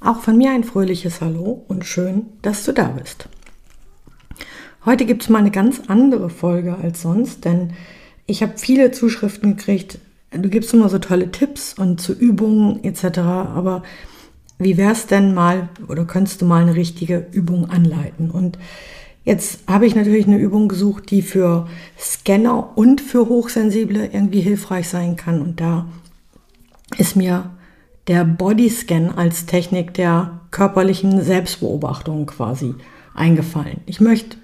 Auch von mir ein fröhliches Hallo und schön, dass du da bist. Heute gibt es mal eine ganz andere Folge als sonst, denn ich habe viele Zuschriften gekriegt. Du gibst immer so tolle Tipps und zu Übungen etc. Aber wie wäre es denn mal oder könntest du mal eine richtige Übung anleiten? Und jetzt habe ich natürlich eine Übung gesucht, die für Scanner und für Hochsensible irgendwie hilfreich sein kann. Und da ist mir der Bodyscan als Technik der körperlichen Selbstbeobachtung quasi eingefallen. Ich möchte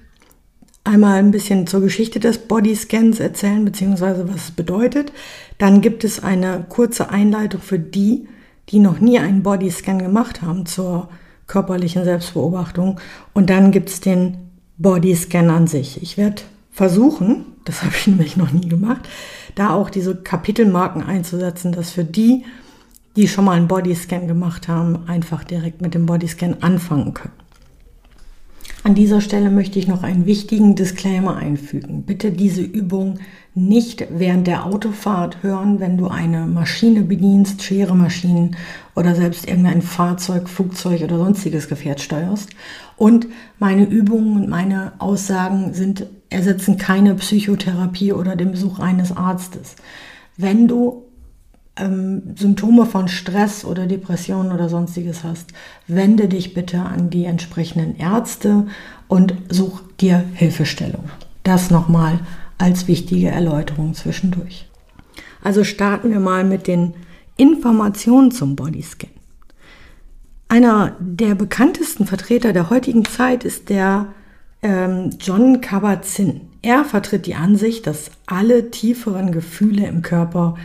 einmal ein bisschen zur Geschichte des Bodyscans erzählen, beziehungsweise was es bedeutet. Dann gibt es eine kurze Einleitung für die, die noch nie einen Bodyscan gemacht haben zur körperlichen Selbstbeobachtung. Und dann gibt es den Bodyscan an sich. Ich werde versuchen, das habe ich nämlich noch nie gemacht, da auch diese Kapitelmarken einzusetzen, dass für die, die schon mal einen Bodyscan gemacht haben, einfach direkt mit dem Bodyscan anfangen können. An dieser Stelle möchte ich noch einen wichtigen Disclaimer einfügen. Bitte diese Übung nicht während der Autofahrt hören, wenn du eine Maschine bedienst, schwere Maschinen oder selbst irgendein Fahrzeug, Flugzeug oder sonstiges Gefährt steuerst. Und meine Übungen und meine Aussagen sind, ersetzen keine Psychotherapie oder den Besuch eines Arztes. Wenn du ähm, Symptome von Stress oder Depressionen oder sonstiges hast, wende dich bitte an die entsprechenden Ärzte und such dir Hilfestellung. Das nochmal als wichtige Erläuterung zwischendurch. Also starten wir mal mit den Informationen zum Bodyscan. Einer der bekanntesten Vertreter der heutigen Zeit ist der ähm, John Kabat-Zinn. Er vertritt die Ansicht, dass alle tieferen Gefühle im Körper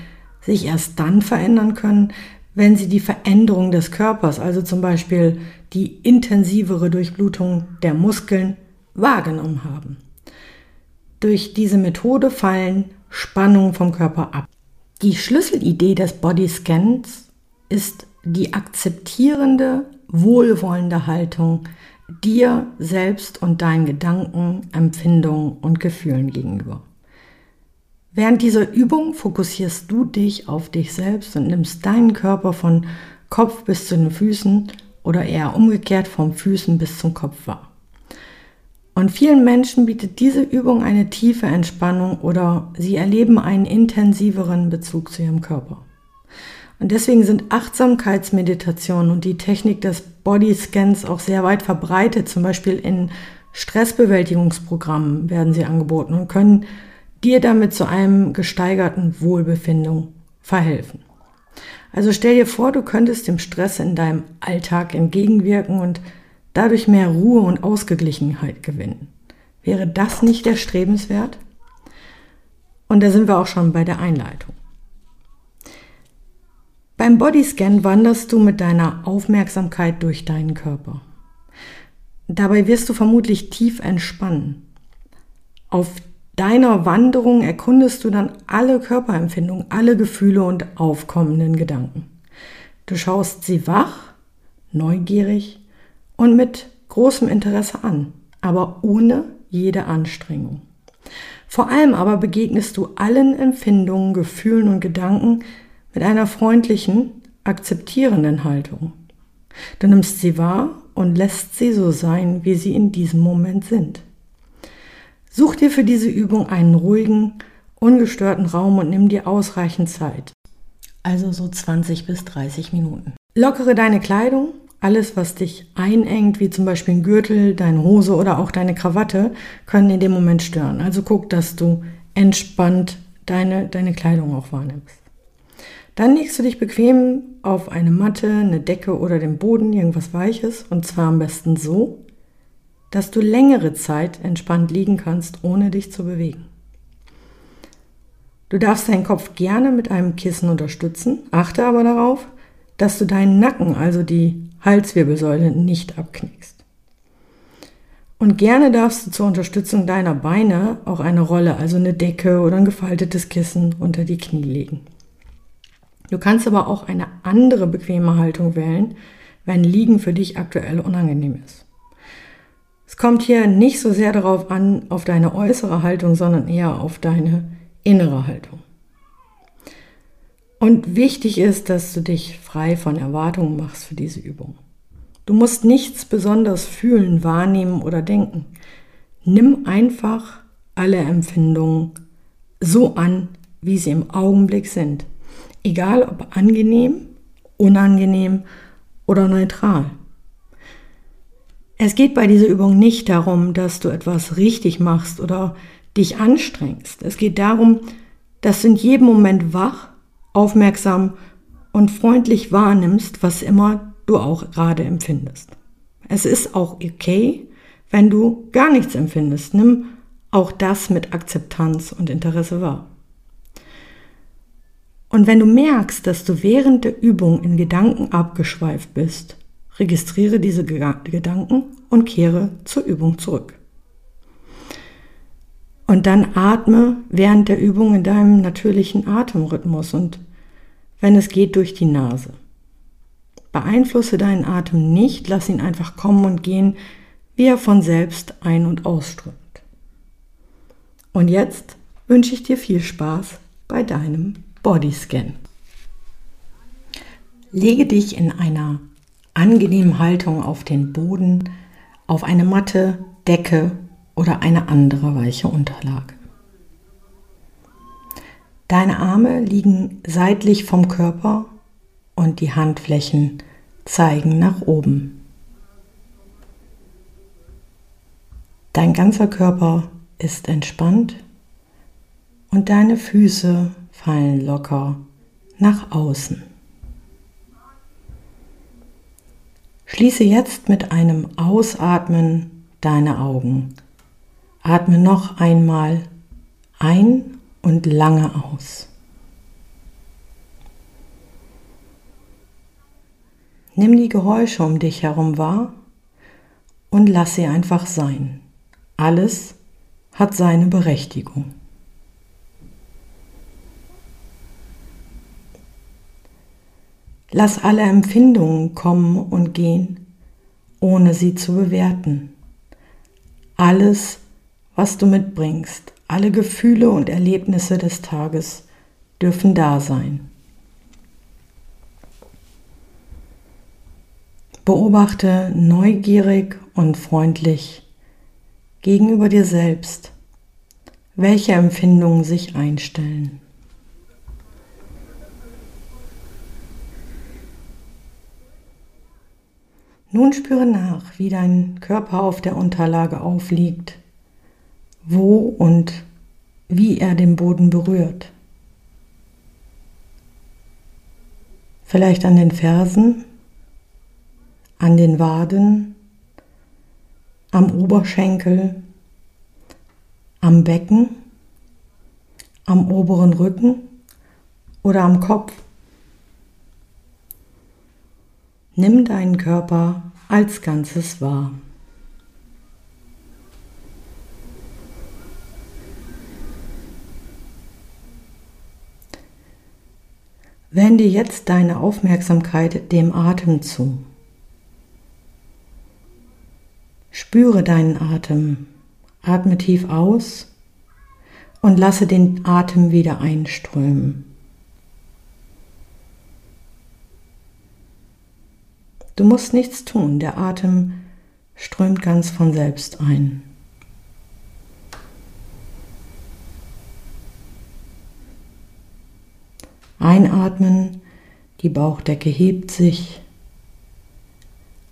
sich erst dann verändern können, wenn sie die Veränderung des Körpers, also zum Beispiel die intensivere Durchblutung der Muskeln, wahrgenommen haben. Durch diese Methode fallen Spannungen vom Körper ab. Die Schlüsselidee des Bodyscans ist die akzeptierende, wohlwollende Haltung dir selbst und deinen Gedanken, Empfindungen und Gefühlen gegenüber. Während dieser Übung fokussierst du dich auf dich selbst und nimmst deinen Körper von Kopf bis zu den Füßen oder eher umgekehrt vom Füßen bis zum Kopf wahr. Und vielen Menschen bietet diese Übung eine tiefe Entspannung oder sie erleben einen intensiveren Bezug zu ihrem Körper. Und deswegen sind Achtsamkeitsmeditationen und die Technik des Bodyscans auch sehr weit verbreitet. Zum Beispiel in Stressbewältigungsprogrammen werden sie angeboten und können dir damit zu einem gesteigerten Wohlbefinden verhelfen. Also stell dir vor, du könntest dem Stress in deinem Alltag entgegenwirken und dadurch mehr Ruhe und Ausgeglichenheit gewinnen. Wäre das nicht erstrebenswert? Und da sind wir auch schon bei der Einleitung. Beim Bodyscan wanderst du mit deiner Aufmerksamkeit durch deinen Körper. Dabei wirst du vermutlich tief entspannen. Auf deiner Wanderung erkundest du dann alle Körperempfindungen, alle Gefühle und aufkommenden Gedanken. Du schaust sie wach, neugierig und mit großem Interesse an, aber ohne jede Anstrengung. Vor allem aber begegnest du allen Empfindungen, Gefühlen und Gedanken mit einer freundlichen, akzeptierenden Haltung. Du nimmst sie wahr und lässt sie so sein, wie sie in diesem Moment sind. Such dir für diese Übung einen ruhigen, ungestörten Raum und nimm dir ausreichend Zeit. Also so 20 bis 30 Minuten. Lockere deine Kleidung. Alles, was dich einengt, wie zum Beispiel ein Gürtel, deine Hose oder auch deine Krawatte, können in dem Moment stören. Also guck, dass du entspannt deine, deine Kleidung auch wahrnimmst. Dann legst du dich bequem auf eine Matte, eine Decke oder den Boden, irgendwas Weiches, und zwar am besten so, dass du längere Zeit entspannt liegen kannst, ohne dich zu bewegen. Du darfst deinen Kopf gerne mit einem Kissen unterstützen, achte aber darauf, dass du deinen Nacken, also die Halswirbelsäule nicht abknickst. Und gerne darfst du zur Unterstützung deiner Beine auch eine Rolle, also eine Decke oder ein gefaltetes Kissen unter die Knie legen. Du kannst aber auch eine andere bequeme Haltung wählen, wenn Liegen für dich aktuell unangenehm ist. Es kommt hier nicht so sehr darauf an, auf deine äußere Haltung, sondern eher auf deine innere Haltung. Und wichtig ist, dass du dich frei von Erwartungen machst für diese Übung. Du musst nichts besonders fühlen, wahrnehmen oder denken. Nimm einfach alle Empfindungen so an, wie sie im Augenblick sind. Egal ob angenehm, unangenehm oder neutral. Es geht bei dieser Übung nicht darum, dass du etwas richtig machst oder dich anstrengst. Es geht darum, dass du in jedem Moment wach, aufmerksam und freundlich wahrnimmst, was immer du auch gerade empfindest. Es ist auch okay, wenn du gar nichts empfindest. Nimm auch das mit Akzeptanz und Interesse wahr. Und wenn du merkst, dass du während der Übung in Gedanken abgeschweift bist, Registriere diese Gedanken und kehre zur Übung zurück. Und dann atme während der Übung in deinem natürlichen Atemrhythmus und wenn es geht durch die Nase. Beeinflusse deinen Atem nicht, lass ihn einfach kommen und gehen, wie er von selbst ein- und ausströmt. Und jetzt wünsche ich dir viel Spaß bei deinem Bodyscan. Lege dich in einer angenehmen Haltung auf den Boden, auf eine Matte, Decke oder eine andere weiche Unterlage. Deine Arme liegen seitlich vom Körper und die Handflächen zeigen nach oben. Dein ganzer Körper ist entspannt und deine Füße fallen locker nach außen. Schließe jetzt mit einem Ausatmen deine Augen. Atme noch einmal ein und lange aus. Nimm die Geräusche um dich herum wahr und lass sie einfach sein. Alles hat seine Berechtigung. Lass alle Empfindungen kommen und gehen, ohne sie zu bewerten. Alles, was du mitbringst, alle Gefühle und Erlebnisse des Tages dürfen da sein. Beobachte neugierig und freundlich gegenüber dir selbst, welche Empfindungen sich einstellen. Nun spüre nach, wie dein Körper auf der Unterlage aufliegt, wo und wie er den Boden berührt. Vielleicht an den Fersen, an den Waden, am Oberschenkel, am Becken, am oberen Rücken oder am Kopf. Nimm deinen Körper als Ganzes wahr. Wende jetzt deine Aufmerksamkeit dem Atem zu. Spüre deinen Atem. Atme tief aus und lasse den Atem wieder einströmen. Du musst nichts tun, der Atem strömt ganz von selbst ein. Einatmen, die Bauchdecke hebt sich.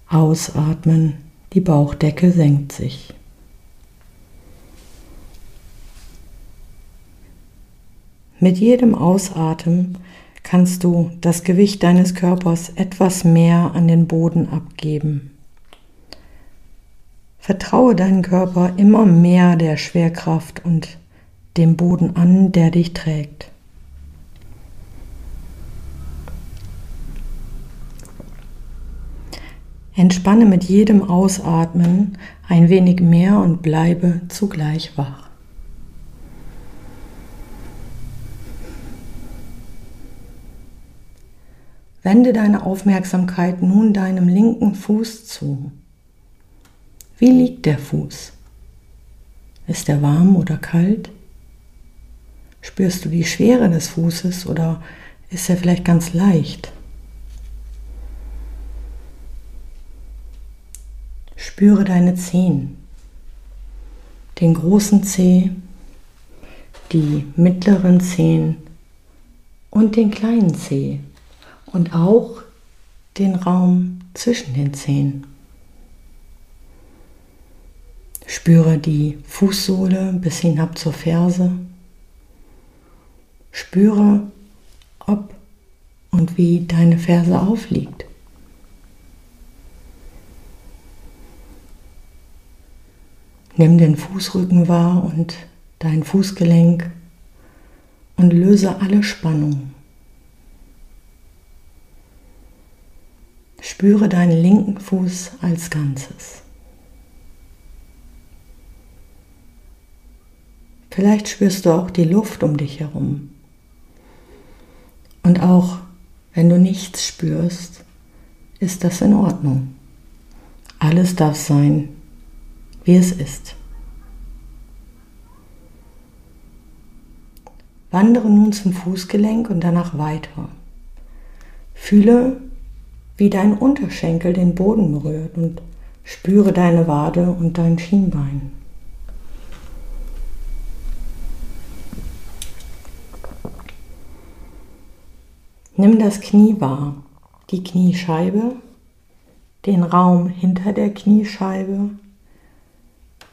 Ausatmen, die Bauchdecke senkt sich. Mit jedem Ausatmen kannst du das Gewicht deines Körpers etwas mehr an den Boden abgeben. Vertraue deinen Körper immer mehr der Schwerkraft und dem Boden an, der dich trägt. Entspanne mit jedem Ausatmen ein wenig mehr und bleibe zugleich wach. Wende deine Aufmerksamkeit nun deinem linken Fuß zu. Wie liegt der Fuß? Ist er warm oder kalt? Spürst du die Schwere des Fußes oder ist er vielleicht ganz leicht? Spüre deine Zehen, den großen Zeh, die mittleren Zehen und den kleinen Zeh und auch den Raum zwischen den Zehen. Spüre die Fußsohle bis hinab zur Ferse. Spüre, ob und wie deine Ferse aufliegt. Nimm den Fußrücken wahr und dein Fußgelenk und löse alle Spannung. Spüre deinen linken Fuß als Ganzes. Vielleicht spürst du auch die Luft um dich herum. Und auch wenn du nichts spürst, ist das in Ordnung. Alles darf sein, wie es ist. Wandere nun zum Fußgelenk und danach weiter. Fühle, wie dein Unterschenkel den Boden berührt und spüre deine Wade und dein Schienbein. Nimm das Knie wahr, die Kniescheibe, den Raum hinter der Kniescheibe,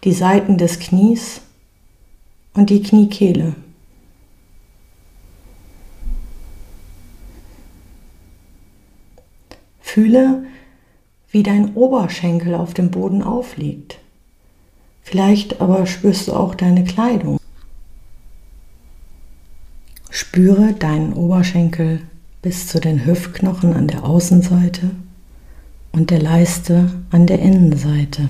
die Seiten des Knies und die Kniekehle. Fühle, wie dein Oberschenkel auf dem Boden aufliegt. Vielleicht aber spürst du auch deine Kleidung. Spüre deinen Oberschenkel bis zu den Hüftknochen an der Außenseite und der Leiste an der Innenseite.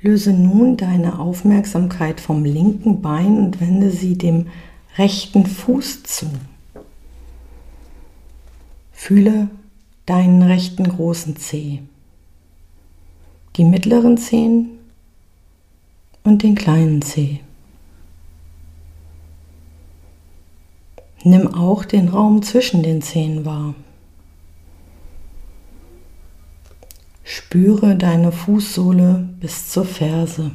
Löse nun deine Aufmerksamkeit vom linken Bein und wende sie dem rechten Fuß zu. Fühle deinen rechten großen Zeh, die mittleren Zehen und den kleinen Zeh. Nimm auch den Raum zwischen den Zehen wahr. Spüre deine Fußsohle bis zur Ferse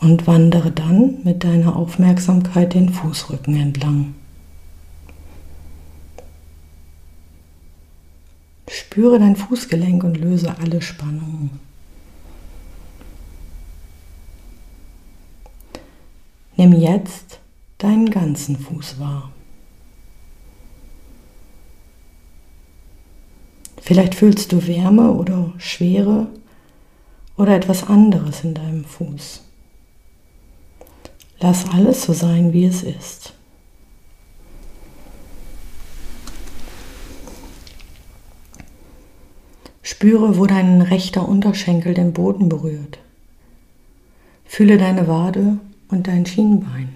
und wandere dann mit deiner Aufmerksamkeit den Fußrücken entlang. Spüre dein Fußgelenk und löse alle Spannungen. Nimm jetzt deinen ganzen Fuß wahr. Vielleicht fühlst du Wärme oder Schwere oder etwas anderes in deinem Fuß. Lass alles so sein, wie es ist. Spüre, wo dein rechter Unterschenkel den Boden berührt. Fühle deine Wade und dein Schienbein.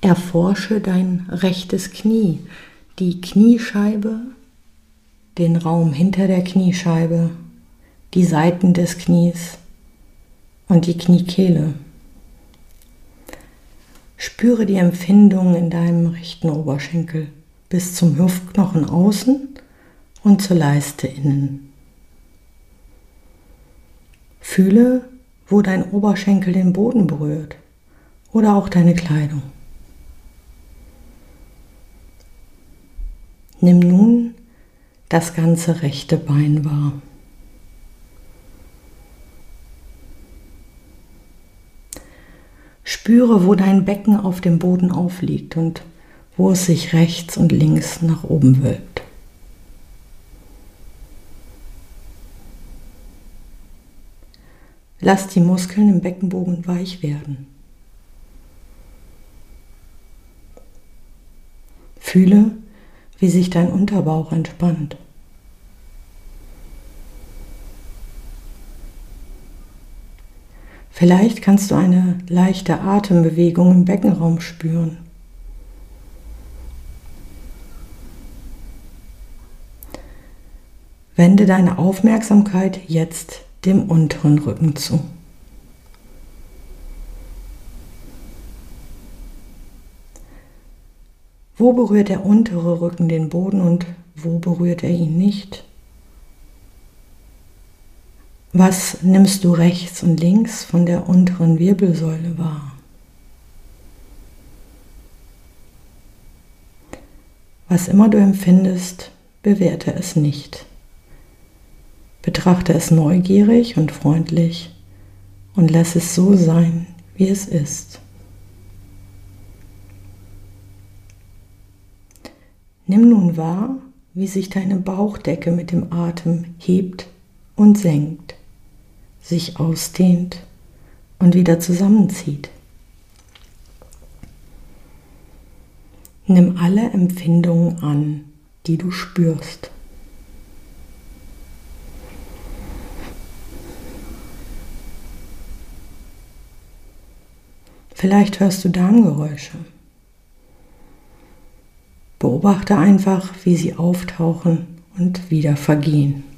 Erforsche dein rechtes Knie, die Kniescheibe, den Raum hinter der Kniescheibe, die Seiten des Knies und die Kniekehle. Spüre die Empfindung in deinem rechten Oberschenkel bis zum Hüftknochen außen und zur Leiste innen. Fühle, wo dein Oberschenkel den Boden berührt oder auch deine Kleidung. Nimm nun das ganze rechte Bein wahr. Spüre, wo dein Becken auf dem Boden aufliegt und wo es sich rechts und links nach oben wölbt. Lass die Muskeln im Beckenbogen weich werden. Fühle, wie sich dein Unterbauch entspannt. Vielleicht kannst du eine leichte Atembewegung im Beckenraum spüren. Wende deine Aufmerksamkeit jetzt dem unteren Rücken zu. Wo berührt der untere Rücken den Boden und wo berührt er ihn nicht? Was nimmst du rechts und links von der unteren Wirbelsäule wahr? Was immer du empfindest, bewerte es nicht. Betrachte es neugierig und freundlich und lass es so sein, wie es ist. Nimm nun wahr, wie sich deine Bauchdecke mit dem Atem hebt und senkt, sich ausdehnt und wieder zusammenzieht. Nimm alle Empfindungen an, die du spürst. Vielleicht hörst du Darmgeräusche. Beobachte einfach, wie sie auftauchen und wieder vergehen.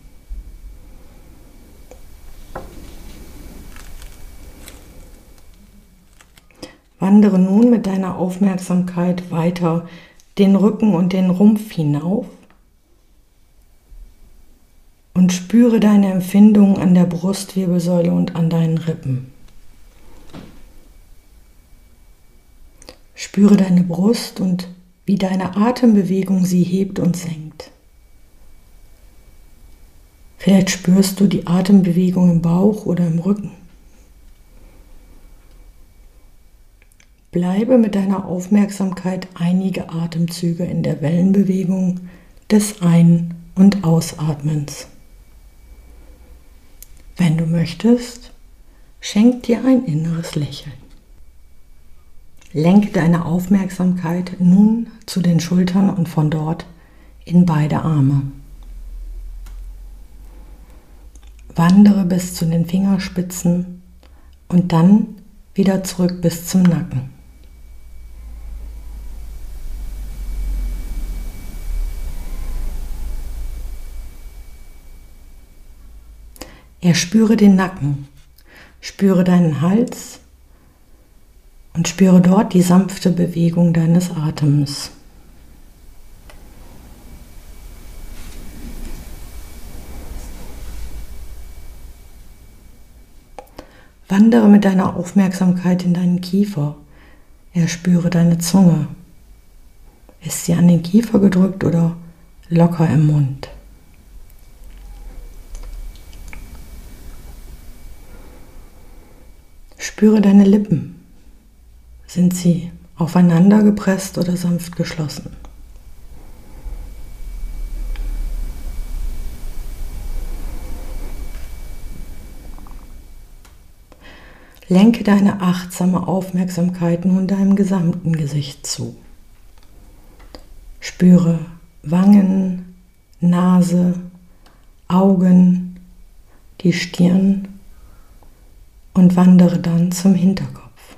Wandere nun mit deiner Aufmerksamkeit weiter den Rücken und den Rumpf hinauf und spüre deine Empfindungen an der Brustwirbelsäule und an deinen Rippen. Spüre deine Brust und wie deine Atembewegung sie hebt und senkt. Vielleicht spürst du die Atembewegung im Bauch oder im Rücken. Bleibe mit deiner Aufmerksamkeit einige Atemzüge in der Wellenbewegung des Ein- und Ausatmens. Wenn du möchtest, schenk dir ein inneres Lächeln. Lenke deine Aufmerksamkeit nun zu den Schultern und von dort in beide Arme. Wandere bis zu den Fingerspitzen und dann wieder zurück bis zum Nacken. Erspüre den Nacken, spüre deinen Hals und spüre dort die sanfte Bewegung deines Atems. Wandere mit deiner Aufmerksamkeit in deinen Kiefer. Erspüre deine Zunge. Ist sie an den Kiefer gedrückt oder locker im Mund? Spüre deine Lippen. Sind sie aufeinander gepresst oder sanft geschlossen? Lenke deine achtsame Aufmerksamkeit nun deinem gesamten Gesicht zu. Spüre Wangen, Nase, Augen, die Stirn und wandere dann zum Hinterkopf.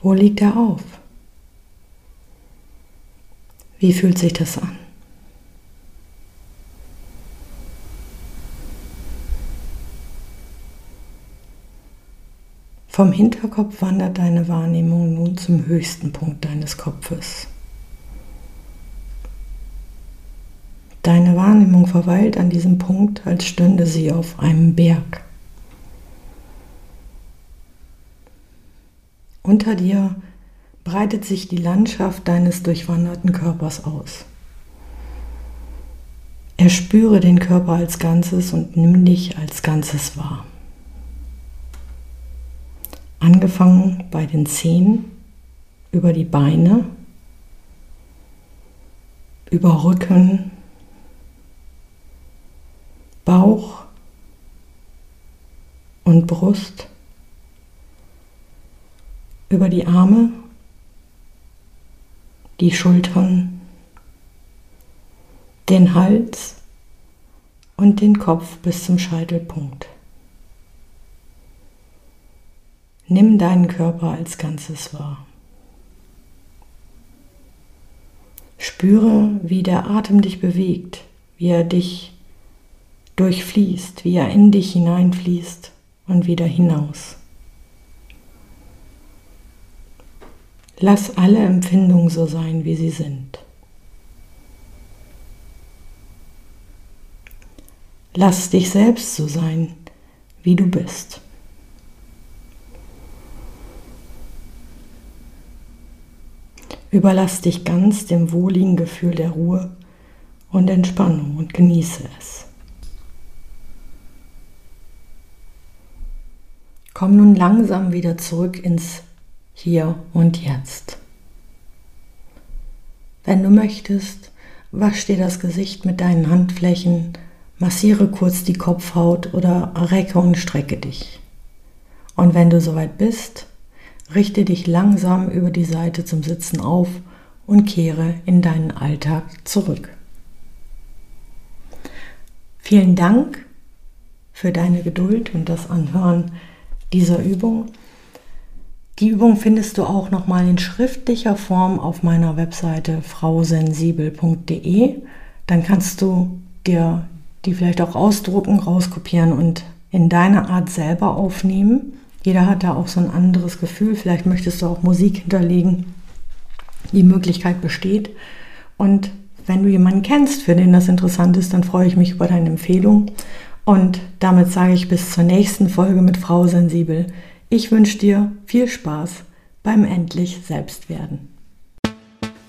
Wo liegt er auf? Wie fühlt sich das an? Vom Hinterkopf wandert deine Wahrnehmung nun zum höchsten Punkt deines Kopfes. Deine Wahrnehmung verweilt an diesem Punkt, als stünde sie auf einem Berg. Unter dir breitet sich die Landschaft deines durchwanderten Körpers aus. Erspüre den Körper als Ganzes und nimm dich als Ganzes wahr. Angefangen bei den Zehen, über die Beine, über Rücken, Bauch und Brust über die Arme, die Schultern, den Hals und den Kopf bis zum Scheitelpunkt. Nimm deinen Körper als Ganzes wahr. Spüre, wie der Atem dich bewegt, wie er dich durchfließt, wie er in dich hineinfließt und wieder hinaus. Lass alle Empfindungen so sein, wie sie sind. Lass dich selbst so sein, wie du bist. Überlass dich ganz dem wohligen Gefühl der Ruhe und Entspannung und genieße es. Komm nun langsam wieder zurück ins Hier und Jetzt. Wenn du möchtest, wasch dir das Gesicht mit deinen Handflächen, massiere kurz die Kopfhaut oder recke und strecke dich. Und wenn du soweit bist, Richte dich langsam über die Seite zum Sitzen auf und kehre in deinen Alltag zurück. Vielen Dank für deine Geduld und das Anhören dieser Übung. Die Übung findest du auch nochmal in schriftlicher Form auf meiner Webseite frausensibel.de. Dann kannst du dir die vielleicht auch ausdrucken, rauskopieren und in deiner Art selber aufnehmen. Jeder hat da auch so ein anderes Gefühl. Vielleicht möchtest du auch Musik hinterlegen. Die Möglichkeit besteht. Und wenn du jemanden kennst, für den das interessant ist, dann freue ich mich über deine Empfehlung. Und damit sage ich bis zur nächsten Folge mit Frau Sensibel. Ich wünsche dir viel Spaß beim endlich Selbstwerden.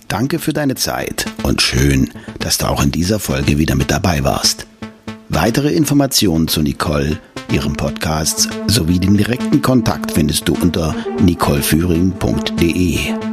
Danke für deine Zeit und schön, dass du auch in dieser Folge wieder mit dabei warst. Weitere Informationen zu Nicole ihrem Podcast sowie den direkten Kontakt findest du unter nicoleführing.de.